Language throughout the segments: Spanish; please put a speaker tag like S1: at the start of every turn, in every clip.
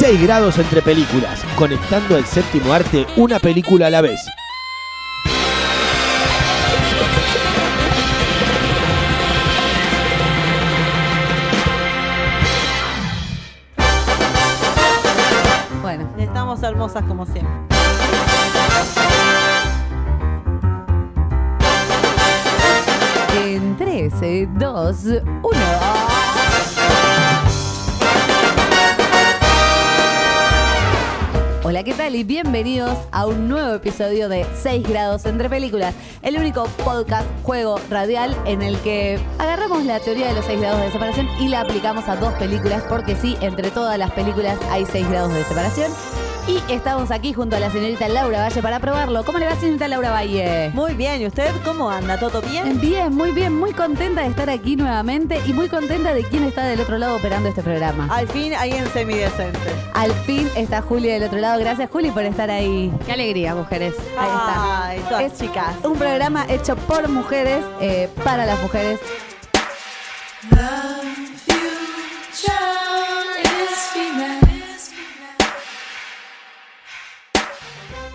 S1: 6 grados entre películas, conectando al séptimo arte una película a la vez.
S2: Bueno,
S3: Estamos hermosas como siempre.
S2: en 3, 2, 1. Hola, ¿qué tal? Y bienvenidos a un nuevo episodio de 6 grados entre películas, el único podcast, juego radial en el que agarramos la teoría de los 6 grados de separación y la aplicamos a dos películas, porque sí, entre todas las películas hay 6 grados de separación. Y estamos aquí junto a la señorita Laura Valle para probarlo. ¿Cómo le va, señorita Laura Valle?
S3: Muy bien, ¿y usted cómo anda? ¿Todo bien?
S2: Bien, muy bien, muy contenta de estar aquí nuevamente y muy contenta de quién está del otro lado operando este programa.
S3: Al fin alguien semidecente.
S2: Al fin está Juli del otro lado. Gracias, Juli, por estar ahí.
S4: Qué alegría, mujeres.
S2: Ahí está.
S3: Ay, todas
S2: Es
S3: chicas.
S2: Un programa hecho por mujeres, eh, para las mujeres.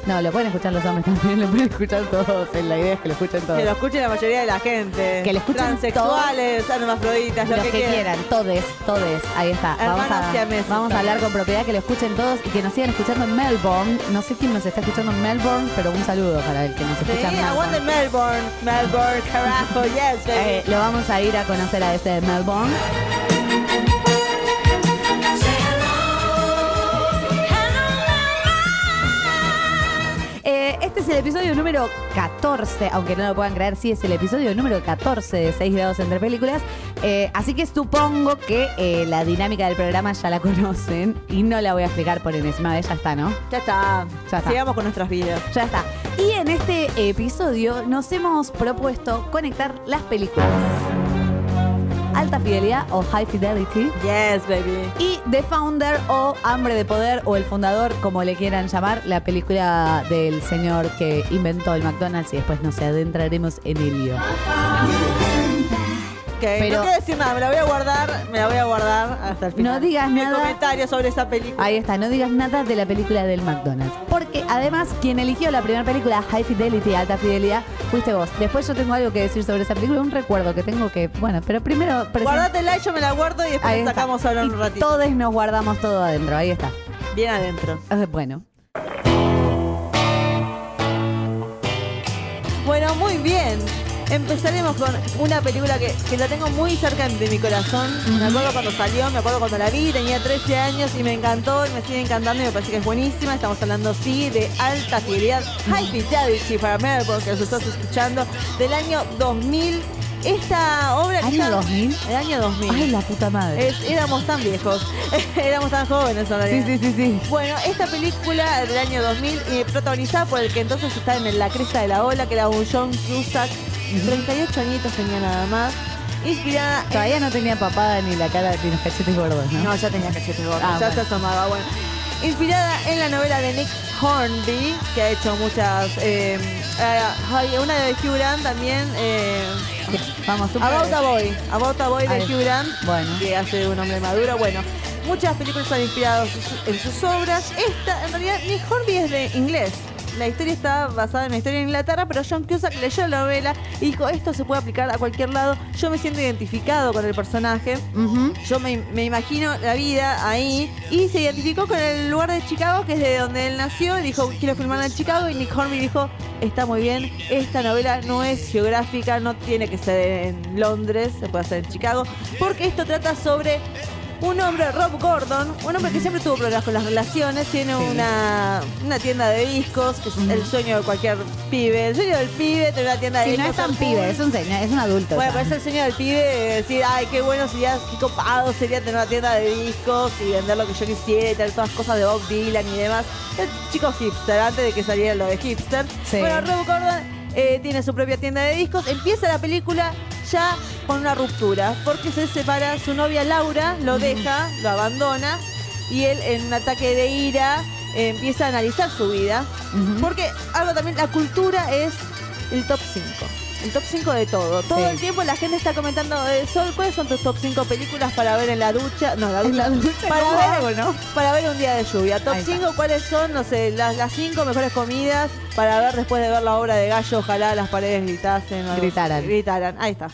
S2: No, lo pueden escuchar los hombres también, lo pueden escuchar todos. La idea es que lo escuchen todos.
S3: Que lo escuche la mayoría de la gente.
S2: Que lo escuchen
S3: Transexuales, hermafroditas, lo
S2: Los
S3: que,
S2: que, quieran, todes, todes, ahí está. Vamos a, hablar con propiedad, que lo escuchen todos y que nos sigan escuchando en Melbourne. No sé quién nos está escuchando en Melbourne, pero un saludo para el que nos escucha en
S3: Sí, aguante
S2: Melbourne.
S3: Melbourne. Melbourne, carajo, yes, baby.
S2: Eh, lo vamos a ir a conocer a ese de Melbourne. Este es el episodio número 14, aunque no lo puedan creer, sí es el episodio número 14 de 6 grados entre películas. Eh, así que supongo que eh, la dinámica del programa ya la conocen y no la voy a explicar por enésima vez, ya está, ¿no?
S3: ya está.
S2: Ya está.
S3: Sigamos con nuestras vidas.
S2: Ya está. Y en este episodio nos hemos propuesto conectar las películas. Alta Fidelidad o High Fidelity.
S3: Yes, baby.
S2: Y The Founder o Hambre de Poder o El Fundador, como le quieran llamar, la película del señor que inventó el McDonald's y después nos adentraremos en el lío. Pero-
S3: no quiero decir nada, me la voy a guardar, me la voy a guardar hasta el final.
S2: No digas
S3: Mi
S2: nada.
S3: comentario sobre esa película.
S2: Ahí está, no digas nada de la película del McDonald's. Porque además, quien eligió la primera película, High Fidelity, Alta Fidelidad, fuiste vos. Después yo tengo algo que decir sobre esa película, un recuerdo que tengo que, bueno, pero primero...
S3: Guárdatela y yo me la guardo y después la sacamos ahora un ratito.
S2: Todos nos guardamos todo adentro, ahí está.
S3: Bien adentro.
S2: Eh, Bueno,
S3: Bueno, muy bien. Empezaremos con una película que, que la tengo muy cerca de mi corazón. Me acuerdo cuando salió, me acuerdo cuando la vi, tenía 13 años y me encantó y me sigue encantando y me parece que es buenísima. Estamos hablando, sí, de alta fidelidad, High Fidelity para Melbourne, que los estás escuchando, del año 2000. Esta obra que
S2: ¿Año
S3: ya-
S2: 2000?
S3: El año 2000.
S2: ay, la puta madre.
S3: Es- éramos tan viejos, éramos tan jóvenes en
S2: Sí,
S3: realidad.
S2: sí, sí, sí.
S3: Bueno, esta película del año 2000, eh, protagonizada por el que entonces estaba en la cresta de la ola, que era un John Cusack, 38 añitos tenía nada más, inspirada en-
S2: Todavía no tenía papada ni la cara ni los cachetes gordos, ¿no?
S3: No, ya tenía cachetes gordos,
S2: Ah,
S3: ya
S2: bueno.
S3: se asomaba, bueno. Inspirada en la novela de Nick Hornby, que ha hecho muchas... eh, eh, ay, una de Hugh Grant también... eh,
S2: Vamos, tú
S3: About a Boy, About a Boy de. Hugh Grant,
S2: Bueno.
S3: que hace un hombre maduro. Bueno, muchas películas han inspirado sus- en sus obras. Esta, en realidad, Nick Hornby es de inglés. La historia está basada en una historia en Inglaterra, pero John Cusack leyó la novela y dijo, esto se puede aplicar a cualquier lado. Yo me siento identificado con el personaje. Yo me, me imagino la vida ahí y se identificó con el lugar de Chicago, que es de donde él nació. y Dijo, quiero filmar en Chicago. Y Nick Hornby dijo, está muy bien. Esta novela no es geográfica, no tiene que ser en Londres, se puede hacer en Chicago. Porque esto trata sobre un hombre, Rob Gordon, un hombre que siempre tuvo problemas con las relaciones, tiene una, una tienda de discos, que es el sueño de cualquier pibe. El sueño del pibe tener una tienda de
S2: Si
S3: discos.
S2: no es tan pibe, es un señor, es un adulto.
S3: Bueno, pues es el sueño del pibe de decir, ay, qué bueno sería, qué copado sería tener una tienda de discos y vender lo que yo quisiera, y tener todas las cosas de Bob Dylan y demás. El chico hipster, antes de que saliera lo de hipster.
S2: Sí.
S3: Bueno, Rob Gordon eh, tiene su propia tienda de discos. Empieza la película ya con una ruptura, porque se separa, su novia Laura lo deja, lo abandona, y él en un ataque de ira eh, empieza a analizar su vida. Porque algo también, la cultura es el top 5. El top 5 de todo. Todo
S2: Sí.
S3: el tiempo la gente está comentando, eh, Sol, ¿cuáles son tus top 5 películas para ver en la ducha? No, la ducha.
S2: En la ducha,
S3: para,
S2: ¿cómo
S3: ver,
S2: hago, no?
S3: para ver un día de lluvia. Top
S2: Ahí está.
S3: 5, ¿cuáles son, no sé, las, las 5 mejores comidas para ver después de ver la obra de Gallo? Ojalá las paredes gritasen. o
S2: Gritaran.
S3: Gritaran. Ahí está.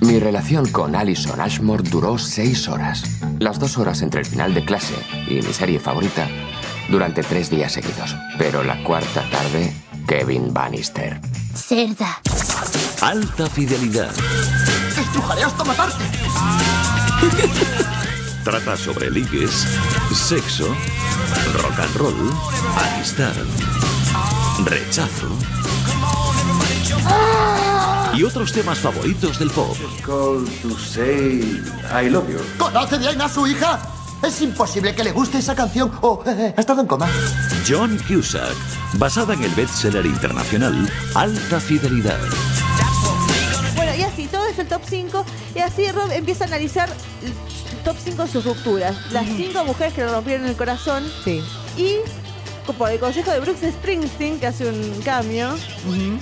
S4: Mi relación con Alison Ashmore duró seis horas. Las dos horas entre el final de clase y mi serie favorita durante tres días seguidos. Pero la cuarta tarde, Kevin Bannister.
S5: Cerda.
S6: Alta fidelidad. Trata sobre ligues, sexo, rock and roll, amistad, rechazo y otros temas favoritos del pop.
S7: ¿Conoce bien a su hija? Es imposible que le guste esa canción o eh, ha estado en coma.
S6: John Cusack, basada en el bestseller internacional Alta Fidelidad.
S3: Bueno, y así, todo es el top 5. Y así Rob empieza a analizar el top 5 de sus rupturas. Las 5 mujeres que le rompieron el corazón.
S2: Sí.
S3: Y por el consejo de Brooks Springsteen, que hace un cambio,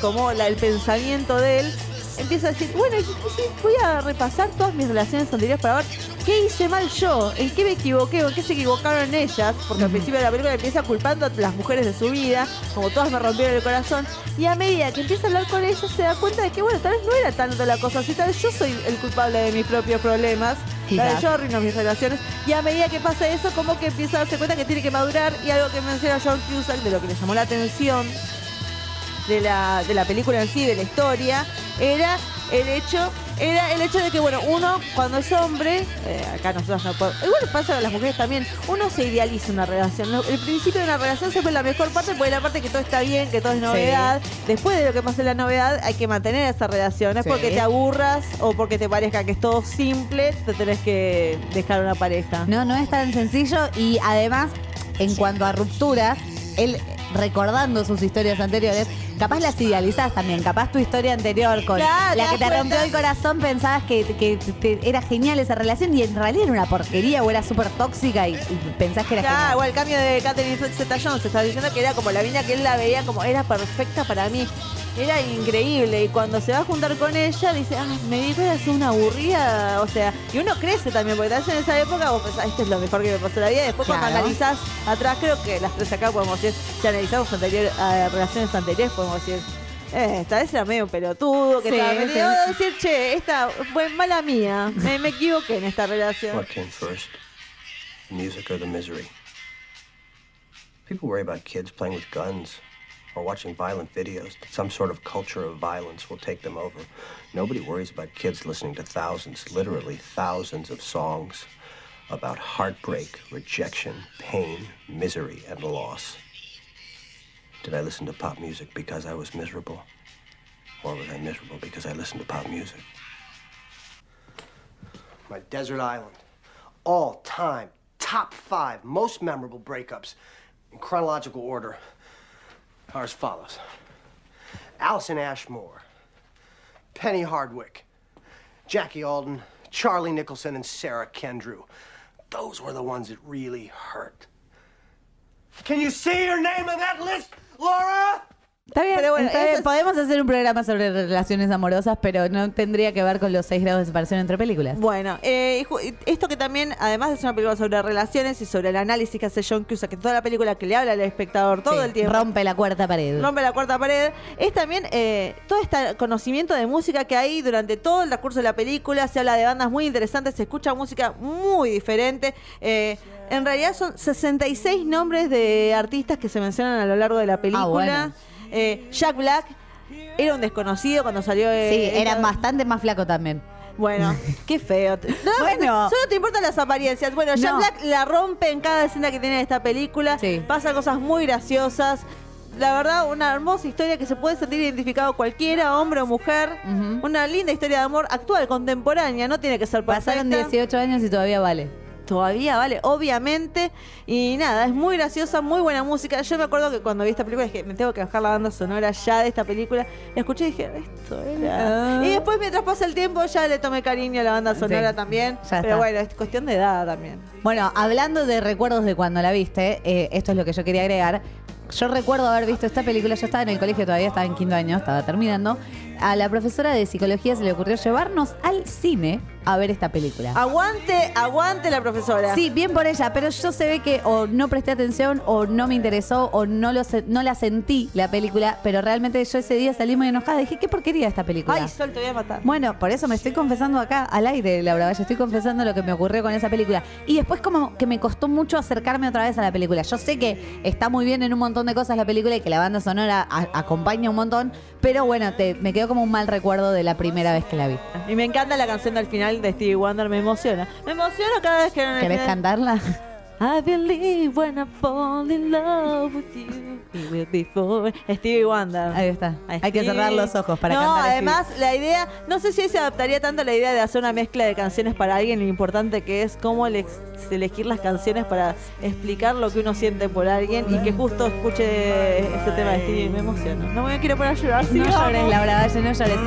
S3: como la- el pensamiento de él, empieza a decir, bueno, sí, voy a repasar todas mis relaciones anteriores para ver qué hice mal yo, en qué me equivoqué, o en qué se equivocaron ellas, porque al principio de la película empieza culpando a las mujeres de su vida, como todas me rompieron el corazón, y a medida que empieza a hablar con ellas se da cuenta de que, bueno, tal vez no era tanto la cosa así, tal vez yo soy el culpable de mis propios problemas, tal vez
S2: Quizás.
S3: yo arruino mis relaciones, y a medida que pasa eso, como que empieza a darse cuenta que tiene que madurar, y algo que menciona John Cusack, de lo que le llamó la atención, de la, de la película en sí, de la historia, era el hecho, era el hecho de que, bueno, uno cuando es hombre, eh, acá nosotros no podemos, igual pasa a las mujeres también, uno se idealiza una relación. El principio de una relación siempre es la mejor parte, porque es la parte que todo está bien, que todo es novedad. Después de lo que pasa en la novedad, hay que mantener esa relación. No es
S2: Sí.
S3: porque te aburras o porque te parezca que es todo simple, te tenés que dejar una pareja.
S2: No, no es tan sencillo y además, en cuanto a rupturas, él recordando sus historias anteriores, capaz las idealizás también, capaz tu historia anterior con
S3: Claro,
S2: la que te rompió
S3: cuenta.
S2: el corazón pensabas que, que era genial esa relación y en realidad era una porquería o era súper tóxica y, y pensás que era
S3: Claro,
S2: genial.
S3: igual el cambio de Catherine Zeta Jones, está diciendo que era como la mina que él la veía como era perfecta para mí. Era increíble y cuando se va a juntar con ella dice, ah, me di cuenta que es una aburrida, o sea, y uno crece también, porque tal vez en esa época vos pensás, esto es lo mejor que me pasó en la vida, y después cuando analizás atrás, creo que las tres acá podemos decir, si analizamos anterior, a relaciones anteriores, podemos decir, eh, esta vez era medio pelotudo, que
S2: Sí,
S3: estaba
S2: sí.
S3: metido, a decir, che, esta fue mala mía, me, me equivoqué en esta relación.
S8: What came first? The music or the misery? People worry about kids playing with guns or watching violent videos, some sort of culture of violence will take them over. Nobody worries about kids listening to thousands, literally thousands of songs about heartbreak, rejection, pain, misery, and loss. Did I listen to pop music because I was miserable? Or was I miserable because I listened to pop music? My desert island. All time, top five most memorable breakups in chronological order are as follows Allison Ashmore, Penny Hardwick, Jackie Alden, Charlie Nicholson, and Sarah Kendrew. Those were the ones that really hurt. Can you see your name on that list, Laura?
S2: Está bien,
S3: Pero bueno,
S2: está
S3: eso
S2: bien.
S3: es-
S2: podemos hacer un programa sobre relaciones amorosas, pero no tendría que ver con los seis grados de separación entre películas.
S3: Bueno, eh, esto que también, además de ser una película sobre relaciones y sobre el análisis que hace John Cusack, que toda la película que le habla al espectador todo
S2: Sí,
S3: el tiempo.
S2: Rompe la cuarta pared.
S3: Rompe la cuarta pared. Es también eh, todo este conocimiento de música que hay durante todo el recurso de la película. Se habla de bandas muy interesantes, se escucha música muy diferente. Eh, en realidad son 66 nombres de artistas que se mencionan a lo largo de la película.
S2: bueno.
S3: Eh, Jack Black era un desconocido cuando salió. eh,
S2: Sí, era bastante más flaco también.
S3: Bueno, qué feo. No,
S2: Bueno.
S3: Solo te importan las apariencias. Bueno, Jack
S2: No.
S3: Black la rompe en cada escena que tiene esta película.
S2: Sí.
S3: Pasa cosas muy graciosas. La verdad, una hermosa historia que se puede sentir identificado cualquiera, hombre o mujer. Una linda historia de amor actual, contemporánea. No tiene que ser perfecta.
S2: Pasaron 18 años y todavía vale.
S3: Todavía, vale, obviamente. Y nada, es muy graciosa, muy buena música. Yo me acuerdo que cuando vi esta película dije, me tengo que bajar la banda sonora ya de esta película. La escuché y dije, esto era.
S2: Ah.
S3: Y después, mientras pasa el tiempo, ya le tomé cariño a la banda sonora
S2: Sí,
S3: también.
S2: ya
S3: Pero
S2: está.
S3: bueno, es cuestión de edad también.
S2: Bueno, hablando de recuerdos de cuando la viste, eh, esto es lo que yo quería agregar. Yo recuerdo haber visto esta película, yo estaba en el colegio todavía, estaba en quinto año, estaba terminando. A la profesora de psicología se le ocurrió llevarnos al cine a ver esta película.
S3: Aguante, aguante la profesora.
S2: Sí, bien por ella, pero yo se ve que o no presté atención o no me interesó o no, lo se- no la sentí la película, pero realmente yo ese día salí muy enojada. Dije, ¿qué porquería esta película?
S3: Ay, Sol, te voy a matar.
S2: Bueno, por eso me estoy confesando acá al aire, Laura Valle. Estoy confesando lo que me ocurrió con esa película. Y después como que me costó mucho acercarme otra vez a la película. Yo sé que está muy bien en un montón de cosas la película y que la banda sonora a- acompaña un montón, pero bueno, te, me quedó como un mal recuerdo de la primera vez que la vi.
S3: Y me encanta la canción del final de Stevie Wonder, me emociona. Me emociona cada vez que
S2: ¿Querés
S3: final-
S2: cantarla?
S3: I believe when I fall in love with you, it will be forever. Stevie Wonder.
S2: Ahí está.
S3: Ay,
S2: Hay que cerrar los ojos para
S3: no,
S2: cantar.
S3: Además, la idea, no sé si se adaptaría tanto a la idea de hacer una mezcla de canciones para alguien, lo importante que es cómo ele- elegir las canciones para explicar lo que uno siente por alguien y que justo escuche este tema de Stevie. Me emociona. No me quiero poner a llorar. sí,
S2: No
S3: vamos.
S2: llores, Laura Valle, no llores.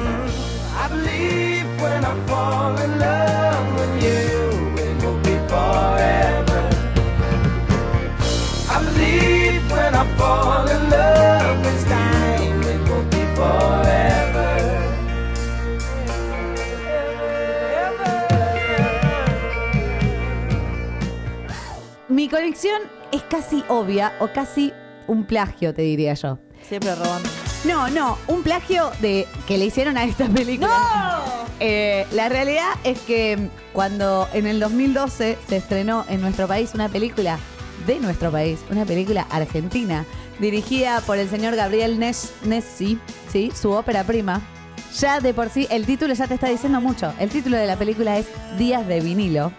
S5: I believe when I fall in love with you, it will be forever. I believe when I fall in love this time, it will be forever.
S2: Mi conexión es casi obvia o casi un plagio, te diría yo.
S3: Siempre robando.
S2: No, no, un plagio de que le hicieron a esta película. Eh, la realidad es que cuando en el 2012 se estrenó en nuestro país una película de nuestro país, una película argentina, dirigida por el señor Gabriel Nes- Nessi, ¿sí? su ópera prima, ya de por sí el título ya te está diciendo mucho. El título de la película es Días de vinilo.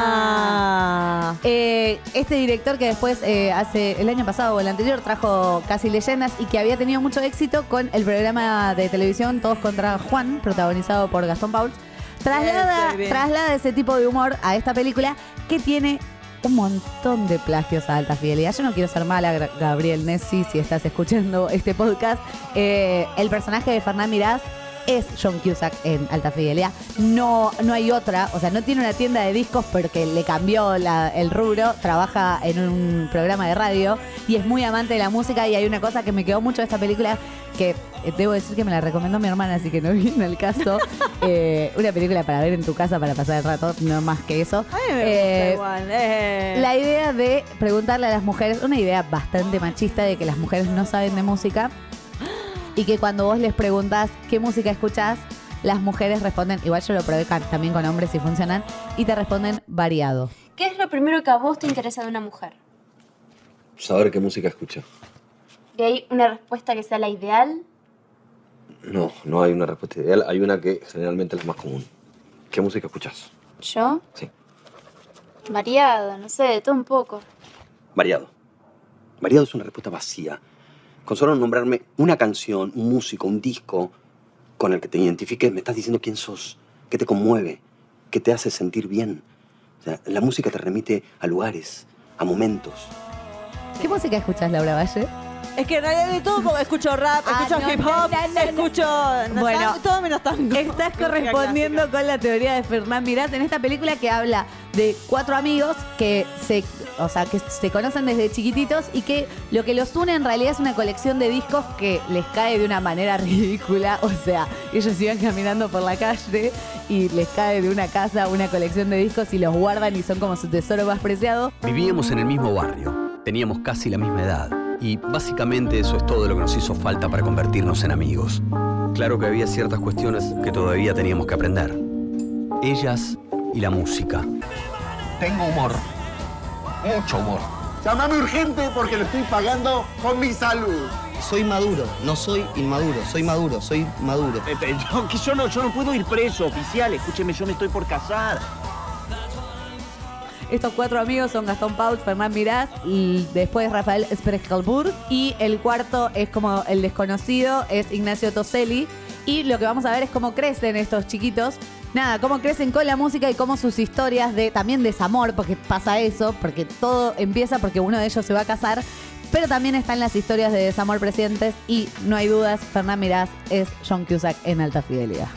S3: Ah.
S2: Eh, este director que después, eh, hace el año pasado o el anterior, trajo Casi Leyendas y que había tenido mucho éxito con el programa de televisión Todos contra Juan, protagonizado por Gastón Pauls, traslada,
S3: Bien, bien.
S2: traslada ese tipo de humor a esta película que tiene un montón de plagios a alta fidelidad. Yo no quiero ser mala, Gabriel Nessi, si estás escuchando este podcast. Eh, el personaje de Fernán Mirás es John Cusack en Alta Fidelidad. No, no hay otra, o sea, no tiene una tienda de discos porque le cambió la- el rubro, trabaja en un programa de radio y es muy amante de la música y hay una cosa que me quedó mucho de esta película que eh, debo decir que me la recomendó mi hermana, así que no viene el caso. Eh, una película para ver en tu casa para pasar el rato, no más que eso.
S3: A mí me
S2: Eh,
S3: gusta igual. eh.
S2: la idea de preguntarle a las mujeres, una idea bastante machista de que las mujeres no saben de música y que cuando vos les preguntas qué música escuchás, las mujeres responden, igual yo lo probé también con hombres y funcionan, y te responden variado.
S9: ¿Qué es lo primero que a vos te interesa de una mujer?
S10: Saber qué música escucha.
S9: ¿Y hay una respuesta que sea la ideal?
S10: No, no hay una respuesta ideal. Hay una que generalmente es la más común. ¿Qué música escuchas?
S9: ¿Yo?
S10: Sí.
S9: Variado, no sé, de todo un poco.
S10: Variado. Variado es una respuesta vacía. Con solo nombrarme una canción, un músico, un disco con el que te identifiques, me estás diciendo quién sos, qué te conmueve, qué te hace sentir bien. O sea, la música te remite a lugares, a momentos.
S2: ¿Qué música escuchás, Laura Valle?
S3: Es que en realidad de todo, porque escucho rap,
S2: Ah,
S3: escucho
S2: no,
S3: hip hop,
S2: no, no, no.
S3: escucho no,
S2: Bueno,
S3: todo menos tango.
S2: Estás correspondiendo con la teoría de Fernán Mirás en esta película que habla de cuatro amigos que se, o sea, que se conocen desde chiquititos y que lo que los une en realidad es una colección de discos que les cae de una manera ridícula. O sea, ellos iban caminando por la calle y les cae de una casa una colección de discos y los guardan y son como su tesoro más preciado.
S11: Vivíamos en el mismo barrio, teníamos casi la misma edad y básicamente eso es todo lo que nos hizo falta para convertirnos en amigos. Claro que había ciertas cuestiones que todavía teníamos que aprender. Ellas y la música.
S7: Tengo humor. Mucho humor. Llámame urgente porque lo estoy pagando con mi salud.
S12: soy maduro, no soy inmaduro, soy maduro, soy maduro.
S13: Eh, eh, yo, que yo no, yo no puedo ir preso, oficial. Escúcheme, yo me estoy por casar.
S2: Estos cuatro amigos son Gastón Paul, Fernán Mirás, y después Rafael Spregelburg. Y el cuarto es como el desconocido, es Ignacio Toselli. Y lo que vamos a ver es cómo crecen estos chiquitos. Nada, cómo crecen con la música y cómo sus historias de también desamor, porque pasa eso, porque todo empieza porque uno de ellos se va a casar. Pero también están las historias de desamor presentes y no hay dudas, Fernán Mirás es John Cusack en alta fidelidad.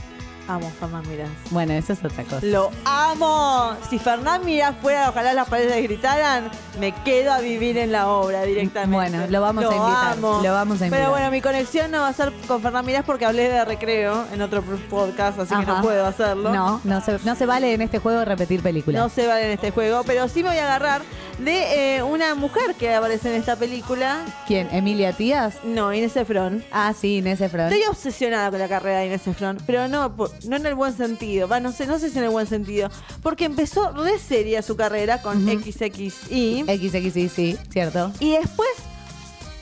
S3: Amo Fernán Mirás.
S2: Bueno, eso es otra cosa.
S3: Lo amo. Si Fernán Mirás fuera, ojalá las paredes gritaran, me quedo a vivir en la obra directamente.
S2: Bueno, lo vamos a invitar,
S3: amo.
S2: lo vamos a invitar.
S3: Pero bueno, mi conexión no va a ser con Fernán Mirás porque hablé de recreo en otro podcast, así que no puedo hacerlo.
S2: No, no se, no se vale en este juego repetir películas.
S3: No se vale en este juego, pero sí me voy a agarrar de eh, una mujer que aparece en esta película.
S2: ¿Quién? ¿Emilia Tías?
S3: No, Inés Efron.
S2: Ah, sí, Inés Efron.
S3: Estoy obsesionada con la carrera de Inés Efron, pero no, por- no en el buen sentido. Va, no sé, no sé si en el buen sentido. Porque empezó re seria su carrera con XXI.
S2: XXI, sí, cierto.
S3: Y después,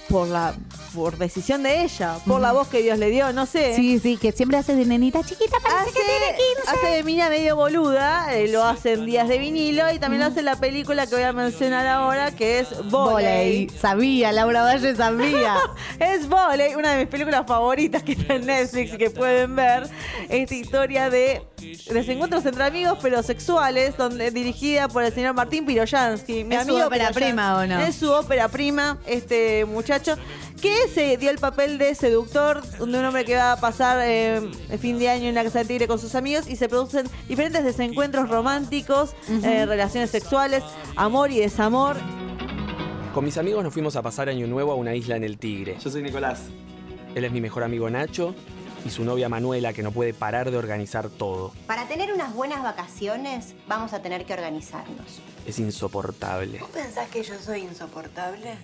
S3: por la por decisión de ella, por la voz que Dios le dio, no sé.
S2: Sí, sí, que siempre hace de nenita chiquita, parece que tiene 15.
S3: Hace de mina medio boluda, eh, lo hace en días de vinilo y también lo hace en la película que voy a mencionar ahora, que es Voley.
S2: Voley. Sabía, Laura Valle sabía.
S3: es Voley, una de mis películas favoritas que está en Netflix y que pueden ver. Esta historia de desencuentros entre amigos, pero sexuales, donde dirigida por el señor Martín Piroyansky. Mi
S2: ¿Es su
S3: amigo
S2: ópera
S3: Piroyansky.
S2: prima o no?
S3: Es su ópera prima, este muchacho, que se dio el papel de seductor de un hombre que va a pasar eh, el fin de año en la casa del tigre con sus amigos y se producen diferentes desencuentros románticos, eh, relaciones sexuales, amor y desamor.
S14: Con mis amigos nos fuimos a pasar Año Nuevo a una isla en el Tigre.
S15: Yo soy Nicolás.
S14: Él es mi mejor amigo Nacho y su novia Manuela que no puede parar de organizar todo.
S16: Para tener unas buenas vacaciones, vamos a tener que organizarnos.
S14: Es insoportable.
S16: ¿Pensás que yo soy insoportable?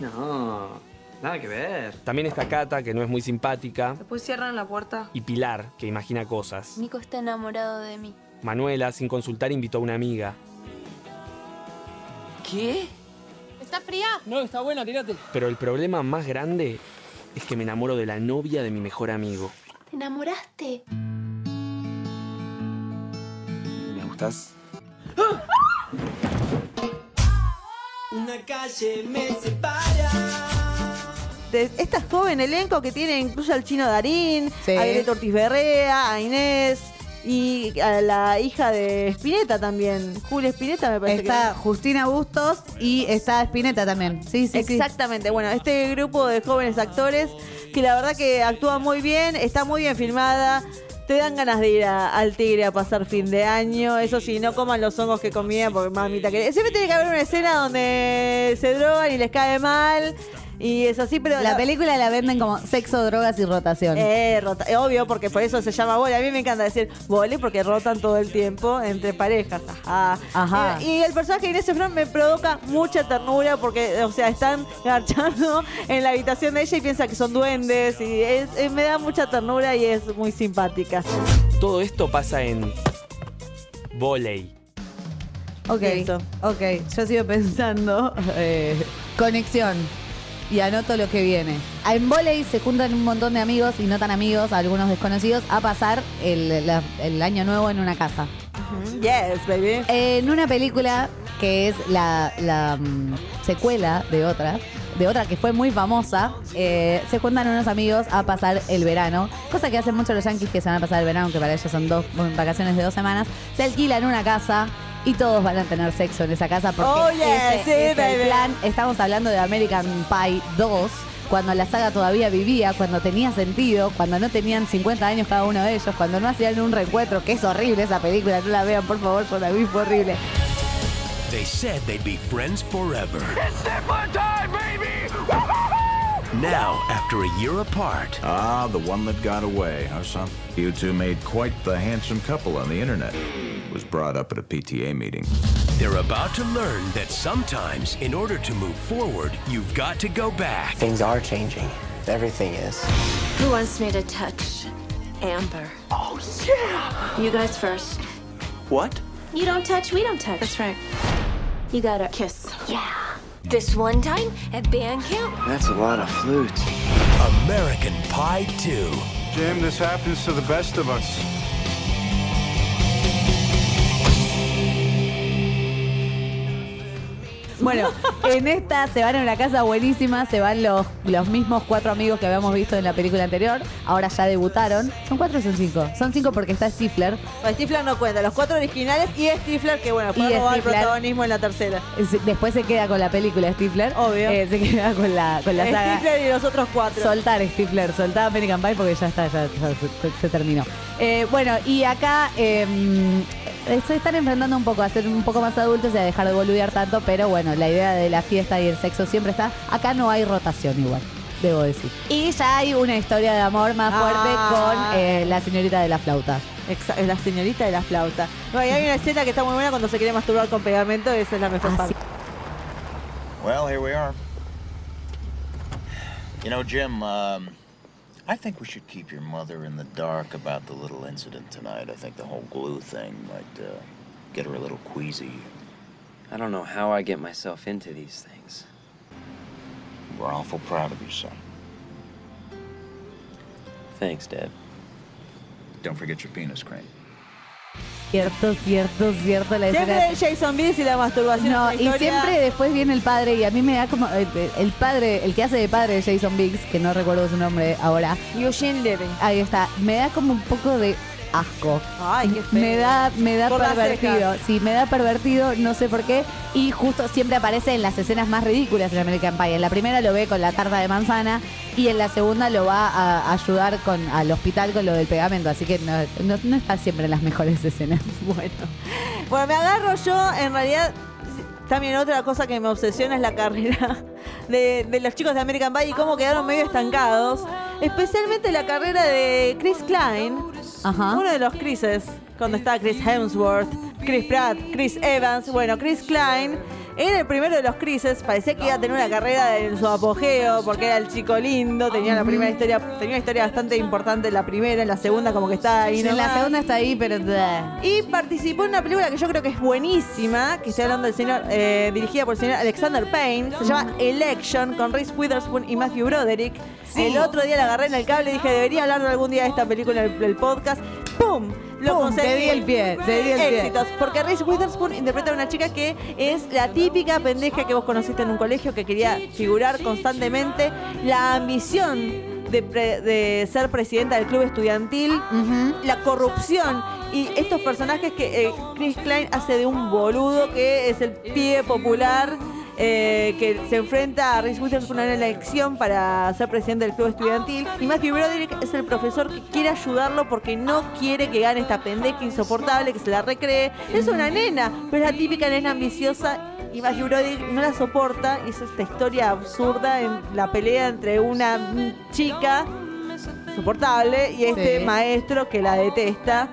S15: No, nada que ver.
S14: También está Cata, que no es muy simpática,
S9: Después cierran la puerta.
S14: y Pilar, que imagina cosas.
S9: Nico está enamorado de mí.
S14: Manuela, sin consultar, invitó a una amiga.
S9: ¿Qué? ¿Está fría?
S15: No, está buena, tirate.
S14: Pero el problema más grande es que me enamoro de la novia de mi mejor amigo.
S9: ¿Te enamoraste?
S14: ¿Me gustas?
S5: Una calle me separa.
S3: de esta joven elenco que tiene incluye al chino Darín,
S2: Sí.
S3: a Violeta Ortiz Berrea, a Inés y a la hija de Spinetta también, Julia Spinetta me parece
S2: Está
S3: que
S2: Justina Bustos y está Spinetta también. Sí, sí, sí.
S3: Exactamente, bueno, este grupo de jóvenes actores que la verdad que actúa muy bien, está muy bien filmada. Te dan ganas de ir a- al Tigre a pasar fin de año. Eso sí, no coman los hongos que comían porque mamita que... Siempre tiene que haber una escena donde se drogan y les cae mal. Y es así, pero...
S2: La película la venden como sexo, drogas y rotación.
S3: Eh, rota- eh, obvio, porque por eso se llama vole. A mí me encanta decir vole porque rotan todo el tiempo entre parejas. Ajá.
S2: Ajá.
S3: Eh, y el personaje de Inés Efron me provoca mucha ternura porque, o sea, están garchando en la habitación de ella y piensa que son duendes. Y es, eh, me da mucha ternura y es muy simpática.
S14: Todo esto pasa en. Voley.
S2: Ok, ok. Yo sigo pensando. eh, conexión. Y anoto lo que viene. En volei se juntan un montón de amigos y no tan amigos, algunos desconocidos, a pasar el, la- el año nuevo en una casa.
S3: Yes, baby.
S2: En una película que es la, la, mm, secuela de otra, de otra que fue muy famosa, eh, se juntan unos amigos a pasar el verano, cosa que hacen mucho los yankees que se van a pasar el verano, que para ellos son dos mm, vacaciones de dos semanas, se alquilan una casa y todos van a tener sexo en esa casa porque
S3: Oh, yeah,
S2: ese
S3: sí,
S2: es el
S3: baby.
S2: plan. Estamos hablando de American Pie 2. Cuando la saga todavía vivía, cuando tenía sentido, cuando no tenían 50 años cada uno de ellos, cuando no hacían un reencuentro, que es horrible esa película, no la vean por favor, yo la vi, fue horrible.
S17: They said they'd be friends forever. Now, after a year apart,
S18: Ah, the one that got away, huh, son? You two made quite the handsome couple on the internet. Was brought up at a PTA meeting.
S17: they're about to learn that sometimes, in order to move forward, you've got to go back.
S8: Things are changing. Everything is.
S19: Who wants me to touch Amber?
S8: Oh, yeah!
S19: You guys first.
S8: What?
S19: You don't touch, we don't touch. That's right. You gotta kiss. Yeah. This one time at band camp,
S8: That's a lot of flutes.
S17: American Pie 2.
S20: Jim, this happens to the best of us.
S2: Bueno, en esta se van a una casa buenísima, se van los, los mismos cuatro amigos que habíamos visto en la película anterior, ahora ya debutaron. ¿Son cuatro o son cinco? Son cinco porque está Stifler.
S3: Bueno, Stifler no cuenta, los cuatro originales y Stifler, que bueno,
S2: Y
S3: robar el
S2: Stifler.
S3: protagonismo en la tercera.
S2: Es- Después se queda con la película Stifler.
S3: Obvio.
S2: Eh, se queda con la, con la saga.
S3: Stifler y los otros cuatro.
S2: Soltar Stifler, soltar American Pie porque ya está, ya, ya se, se terminó. Eh, bueno, y acá eh, se están enfrentando un poco a ser un poco más adultos y a dejar de boludear tanto, pero bueno, la idea de la fiesta y el sexo siempre está. Acá no hay rotación igual, debo decir. Y ya hay una historia de amor más fuerte
S3: Ah.
S2: con eh, la señorita de la flauta.
S3: Exa- la señorita de la flauta. No, y hay una escena que está muy buena cuando se quiere masturbar con pegamento, esa es la mejor
S2: Ah,
S3: parte.
S21: Well, here we are. You know, Jim, um, I think we should keep your mother in the dark about the little incident tonight. I think the whole glue thing might uh, get her a little queasy.
S22: I don't know how I get myself into these things.
S21: We're awful proud of you, son.
S22: Thanks, Dad.
S21: Don't forget your penis cream.
S2: Cierto, cierto, cierto. La
S3: Siempre
S2: escena-
S3: Jason Biggs y la masturbación.
S2: No,
S3: es una
S2: y
S3: historia-
S2: siempre después viene el padre y a mí me da como eh, el padre, el que hace de padre de Jason Biggs, que no recuerdo su nombre ahora.
S3: Eugene Levy.
S2: Ahí está, me da como un poco de asco.
S3: Ay, qué feo.
S2: Me da, me da
S3: Por las
S2: pervertido.
S3: cejas.
S2: Sí, me da pervertido, no sé por qué. Y justo siempre aparece en las escenas más ridículas en American Pie. En la primera lo ve con la tarta de manzana y en la segunda lo va a ayudar con, al hospital con lo del pegamento. Así que no, no- no está siempre en las mejores escenas.
S3: Bueno. Bueno, me agarro yo, en realidad, también otra cosa que me obsesiona es la carrera de, de los chicos de American Pie y cómo quedaron medio estancados. Especialmente la carrera de Chris Klein, uno de los Chrises, cuando está Chris Hemsworth, Chris Pratt, Chris Evans. Bueno, Chris Klein era el primero de los Chrises, parecía que iba a tener una carrera en su apogeo porque era el chico lindo, tenía la primera historia, tenía una historia bastante importante en la primera, en la segunda como que está ahí.
S2: en la segunda está ahí, pero...
S3: Y participó en una película que yo creo que es buenísima, que estoy hablando del señor, eh, dirigida por el señor Alexander Payne, se llama Election, con Reese Witherspoon y Matthew Broderick.
S2: Sí.
S3: El otro día la agarré en el cable y dije, debería hablar algún día de esta película en el, el podcast. ¡Pum! Lo
S2: Pum,
S3: conseguí.
S2: te di el pie, te di el pie.
S3: Éxitos. Porque Reese Witherspoon interpreta a una chica que es la típica pendeja que vos conociste en un colegio que quería figurar constantemente. La ambición de, pre- de ser presidenta del club estudiantil, la corrupción y estos personajes que eh, Chris Klein hace de un boludo que es el pie popular. Eh, que se enfrenta a Reese Witherspoon en una elección para ser presidente del club estudiantil. Y Matthew Broderick es el profesor que quiere ayudarlo porque no quiere que gane esta pendeja insoportable que se la recree. Es una nena pero es la típica nena ambiciosa y Matthew Broderick no la soporta. Y es esta historia absurda en la pelea entre una chica soportable y este
S23: Sí.
S3: maestro que la detesta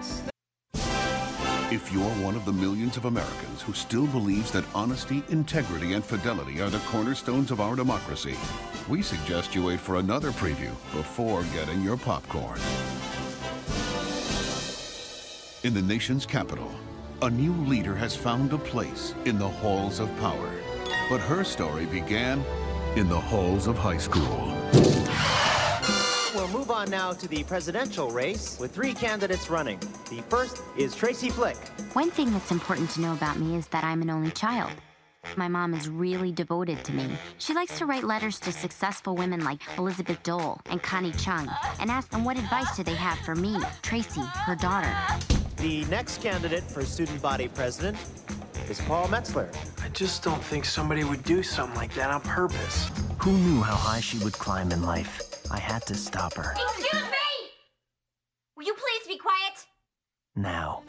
S23: If you're one of the millions of Americans who still believes that honesty, integrity, and fidelity are the cornerstones of our democracy, we suggest you wait for another preview before getting your popcorn. In the nation's capital, a new leader has found a place in the halls of power. But her story began in the halls of high school.
S24: We'll move on now to the presidential race with three candidates running. The first is Tracy Flick.
S25: One thing that's important to know about me is that I'm an only child. My mom is really devoted to me. She likes to write letters to successful women like Elizabeth Dole and Connie Chung and ask them what advice do they have for me, Tracy, her daughter.
S24: The next candidate for student body president is Paul Metzler.
S15: I just don't think somebody would do something like that on purpose. Who knew how high she would climb in life? I had to stop her.
S19: Excuse me! Will you please be quiet?
S15: Now.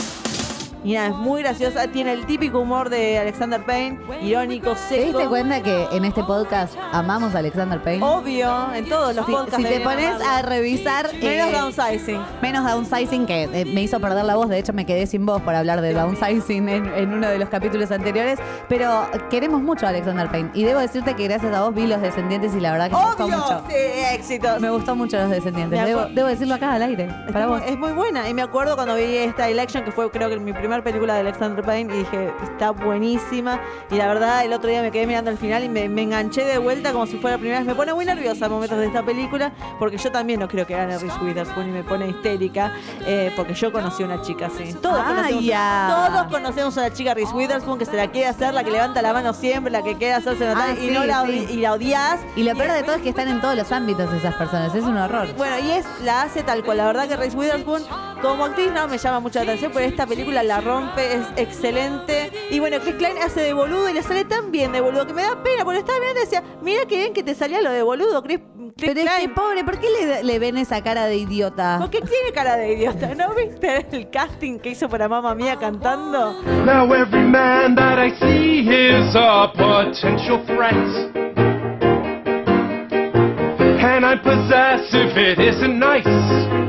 S3: Y nada, es muy graciosa tiene el típico humor de Alexander Payne irónico
S2: ¿Te
S3: seco
S2: diste cuenta que en este podcast amamos a Alexander Payne?
S3: obvio en todos los
S2: Si,
S3: podcasts
S2: si te
S3: deberían
S2: pones
S3: amarlo.
S2: a revisar.
S3: menos
S2: eh,
S3: downsizing
S2: Menos downsizing, que eh, me hizo perder la voz. De hecho, me quedé sin voz por hablar de downsizing en, en uno de los capítulos anteriores. Pero queremos mucho a Alexander Payne. Y debo decirte que gracias a vos vi Los Descendientes y la verdad que me gustó
S3: obvio
S2: mucho.
S3: sí éxitos
S2: Me gustó mucho Los Descendientes.
S3: Me
S2: Debo, debo decirlo acá al aire. Para
S3: Es
S2: vos.
S3: muy- Es muy buena. Y me acuerdo cuando vi esta election, que fue creo que mi primer primera película de Alexander Payne y dije, está buenísima. Y la verdad, el otro día me quedé mirando al final y me, me enganché de vuelta como si fuera la primera vez. Me pone muy nerviosa momentos de esta película porque yo también no creo que gane Reese Witherspoon y me pone histérica eh, porque yo conocí a una chica así. Todos,
S2: Ah,
S3: conocemos, todos conocemos a la chica Reese Witherspoon que se la quiere hacer, la que levanta la mano siempre, la que quiere hacerse notar
S2: Ah,
S3: y, no la,
S2: sí.
S3: y la odias.
S2: Y lo peor de todo es que están en todos los ámbitos esas personas. Es un horror.
S3: Bueno, y es la hace tal cual. La verdad que Reese Witherspoon, como actriz, no me llama mucho la atención, pero esta película la rompe, es excelente. Y bueno, Chris Klein hace de boludo y le sale tan bien de boludo que me da pena, porque estaba mirando y decía, mira qué bien que te salía lo de boludo, Chris, Chris
S2: Pero es que,
S3: Klein.
S2: pobre, ¿por qué le, le ven esa cara de idiota?
S3: Porque tiene cara de idiota, ¿no viste el casting que hizo para Mamma Mía cantando?
S5: Now every man that I see is a potential threat. And I'm possessive, it isn't nice.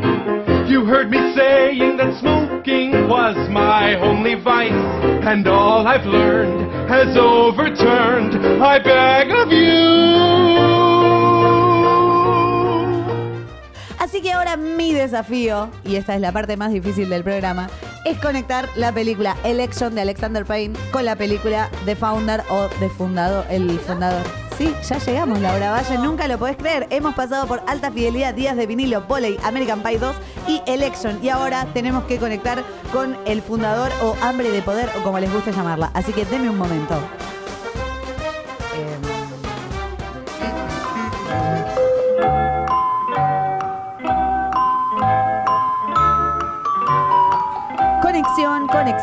S5: You heard me saying that smoking was my only vice. And all I've learned has overturned. I beg of you.
S2: Así que ahora mi desafío, y esta es la parte más difícil del programa, es conectar la película Election de Alexander Payne con la película The Founder o The Fundador, el fundador. Sí, ya llegamos, Laura Valle, nunca lo podés creer. Hemos pasado por alta fidelidad, días de vinilo, volei, American Pie 2 y Election. Y ahora tenemos que conectar con el fundador o hambre de poder o como les guste llamarla. Así que deme un momento.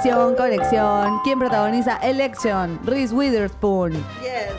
S2: Conexión, conexión, conexión. ¿Quién protagoniza Election? Reese Witherspoon.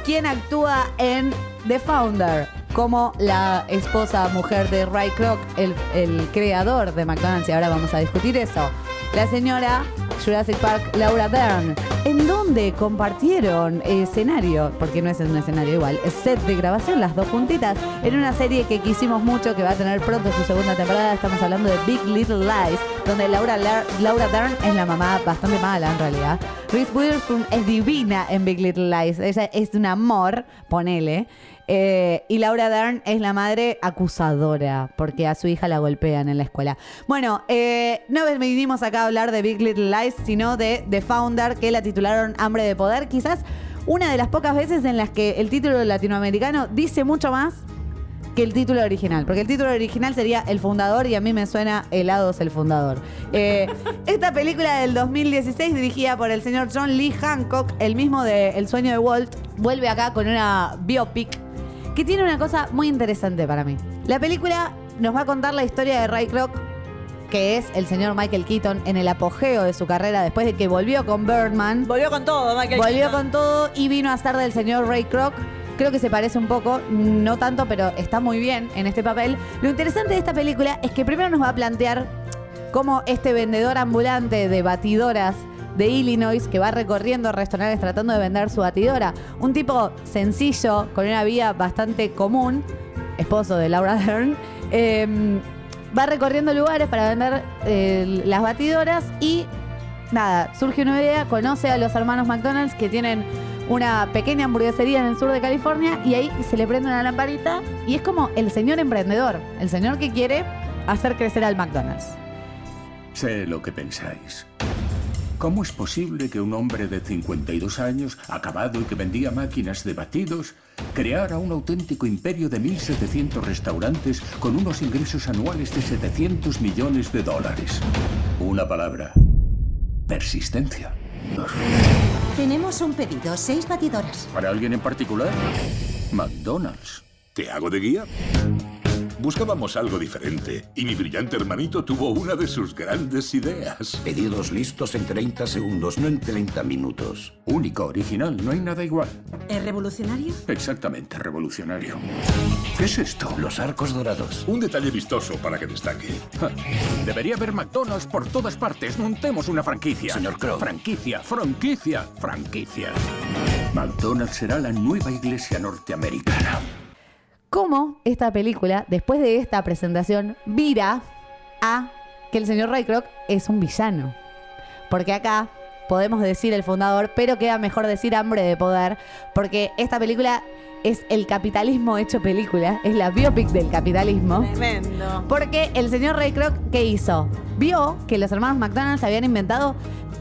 S2: ¿Quién actúa en The Founder? Como la esposa mujer de Ray Kroc, el, el creador de McDonald's. Y ahora vamos a discutir eso. La señora Jurassic Park, Laura Dern. ¿En dónde compartieron escenario? Porque no es un escenario igual. Set de grabación, las dos juntitas. En una serie que quisimos mucho, que va a tener pronto su segunda temporada. Estamos hablando de Big Little Lies, donde Laura, Laura Dern es la mamá bastante mala en realidad. Reese Witherspoon es divina en Big Little Lies. Ella es un amor, ponele. Eh, y Laura Dern es la madre acusadora, porque a su hija la golpean en la escuela. Bueno, eh, no vinimos acá a hablar de Big Little Lies, sino de The Founder, que la titularon Hambre de Poder. Quizás una de las pocas veces en las que el título latinoamericano dice mucho más que el título original. Porque el título original sería El Fundador y a mí me suena Helados el Fundador. Eh, esta película del 2016, dirigida por el señor John Lee Hancock, el mismo de El sueño de Walt, vuelve acá con una biopic que tiene una cosa muy interesante para mí. La película nos va a contar la historia de Ray Kroc, que es el señor Michael Keaton en el apogeo de su carrera después de que volvió con Birdman.
S3: Volvió con todo, Michael
S2: Volvió
S3: Keaton.
S2: con todo y vino a estar del señor Ray Kroc. Creo que se parece un poco, no tanto, pero está muy bien en este papel. Lo interesante de esta película es que primero nos va a plantear cómo este vendedor ambulante de batidoras de Illinois que va recorriendo restaurantes tratando de vender su batidora. Un tipo sencillo, con una vida bastante común, esposo de Laura Dern, eh, va recorriendo lugares para vender eh, las batidoras y nada, surge una idea, conoce a los hermanos McDonald's que tienen una pequeña hamburguesería en el sur de California y ahí se le prende una lamparita y es como el señor emprendedor, el señor que quiere hacer crecer al McDonald's.
S26: Sé lo que pensáis. ¿Cómo es posible que un hombre de 52 años, acabado y que vendía máquinas de batidos, creara un auténtico imperio de 1.700 restaurantes con unos ingresos anuales de 700 millones de dólares? Una palabra. Persistencia.
S27: Tenemos un pedido, seis batidoras.
S26: ¿Para alguien en particular? McDonald's.
S28: ¿Te hago de guía? Buscábamos algo diferente y mi brillante hermanito tuvo una de sus grandes ideas.
S26: Pedidos listos en 30 segundos, no en 30 minutos. Único, original, no hay nada igual.
S27: ¿Es revolucionario?
S26: Exactamente, revolucionario. ¿Qué es esto?
S28: Los arcos dorados. Un detalle vistoso para que destaque.
S26: Ja, Debería haber McDonald's por todas partes. Montemos una franquicia.
S28: Señor Crow.
S26: Franquicia, franquicia, franquicia. McDonald's será la nueva iglesia norteamericana.
S2: Cómo esta película, después de esta presentación, vira a que el señor Ray Kroc es un villano. Porque acá podemos decir el fundador, pero queda mejor decir hambre de poder, porque esta película es el capitalismo hecho película, es la biopic del capitalismo.
S3: Tremendo.
S2: Porque el señor Ray Kroc, ¿qué hizo? Vio que los hermanos McDonald's habían inventado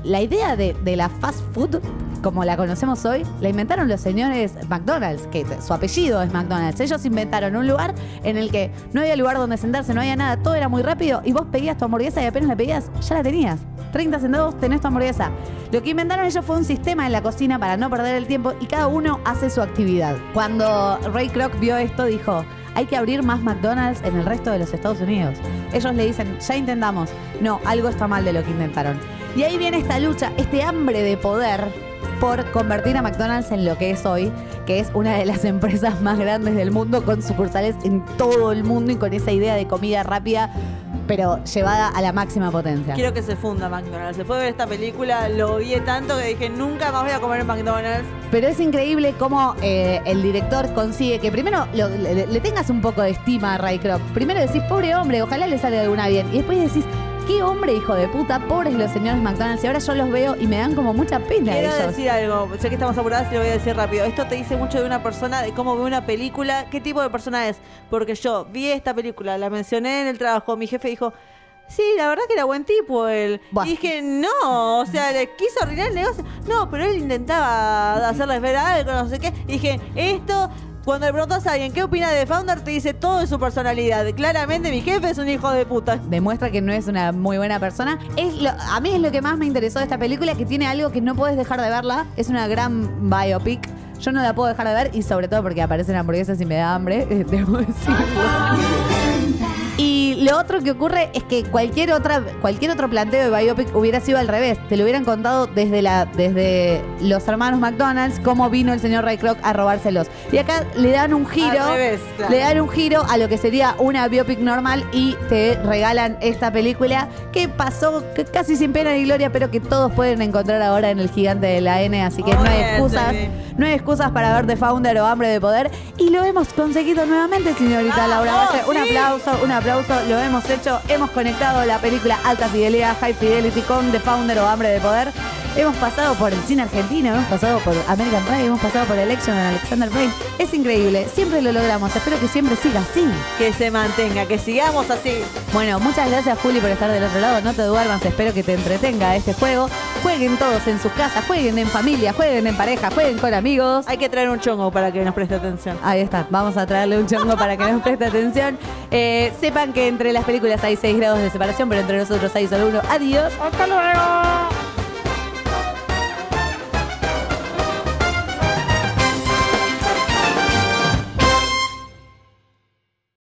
S2: la idea de, de la fast food, como la conocemos hoy, la inventaron los señores McDonald's, que su apellido es McDonald's. Ellos inventaron un lugar en el que no había lugar donde sentarse, no había nada, todo era muy rápido y vos pedías tu hamburguesa y apenas la pedías, ya la tenías. 30 centavos tenés tu hamburguesa. Lo que inventaron ellos fue un sistema en la cocina para no perder el tiempo y cada uno hace su actividad. Cuando Ray Kroc vio esto, dijo, hay que abrir más McDonald's en el resto de los Estados Unidos. Ellos le dicen, ya intentamos. No, algo está mal de lo que intentaron. Y ahí viene esta lucha, este hambre de poder por convertir a McDonald's en lo que es hoy, que es una de las empresas más grandes del mundo, con sucursales en todo el mundo y con esa idea de comida rápida, pero llevada a la máxima potencia.
S3: Quiero que se funda McDonald's. Después de ver esta película, lo odié tanto que dije, nunca más voy a comer en McDonald's.
S2: Pero es increíble cómo eh, el director consigue que primero lo- le, le tengas un poco de estima a Ray Kroc. Primero decís, pobre hombre, ojalá le salga alguna bien. Y después decís, qué hombre hijo de puta, pobres los señores McDonald's. Y ahora yo los veo y me dan como mucha pena
S3: Quiero
S2: ellos.
S3: decir algo, sé que estamos apuradas y lo voy a decir rápido. Esto te dice mucho de una persona, de cómo ve una película, qué tipo de persona es. Porque yo vi esta película, la mencioné en el trabajo, mi jefe dijo, sí, la verdad que era buen tipo él. Y dije, no, o sea, le quiso arruinar el negocio. No, pero él intentaba hacerles ver algo, no sé qué. Y dije, esto... Cuando le preguntas a alguien qué opina de Founder, te dice todo de su personalidad. Claramente mi jefe es un hijo de puta.
S2: Demuestra que no es una muy buena persona. Es a mí es lo que más me interesó de esta película, que tiene algo que no puedes dejar de verla. Es una gran biopic. Yo no la puedo dejar de ver y sobre todo porque aparecen hamburguesas y me da hambre, eh, debo decirlo. Lo otro que ocurre es que cualquier otra cualquier otro planteo de biopic hubiera sido al revés. Te lo hubieran contado desde la desde los hermanos McDonald's cómo vino el señor Ray Kroc a robárselos. Y acá le dan un giro,
S3: Al revés, claro.
S2: le dan un giro a lo que sería una biopic normal y te regalan esta película que pasó casi sin pena ni gloria, pero que todos pueden encontrar ahora en el gigante de la N, así que no hay excusas, no hay excusas para ver The Founder o Hambre de Poder y lo hemos conseguido nuevamente, señorita Laura
S3: ¡Vamos,
S2: Valle. Un
S3: sí!
S2: aplauso, un aplauso, lo hemos hecho, hemos conectado la película Alta Fidelidad, High Fidelity con The Founder o Hambre de Poder. Hemos pasado por el cine argentino, hemos pasado por American Pie, hemos pasado por Election en Alexander Payne. Es increíble, siempre lo logramos. Espero que siempre siga así.
S3: Que se mantenga, que sigamos así.
S2: Bueno, muchas gracias Juli por estar del otro lado. No te duermas, espero que te entretenga este juego. Jueguen todos en sus casas, jueguen en familia, jueguen en pareja, jueguen con amigos.
S3: Hay que traer un chongo para que nos preste atención.
S2: Ahí está, vamos a traerle un chongo para que nos preste atención. Eh, sepan que entre las películas hay 6 grados de separación, pero entre nosotros hay solo uno. Adiós.
S3: Hasta luego.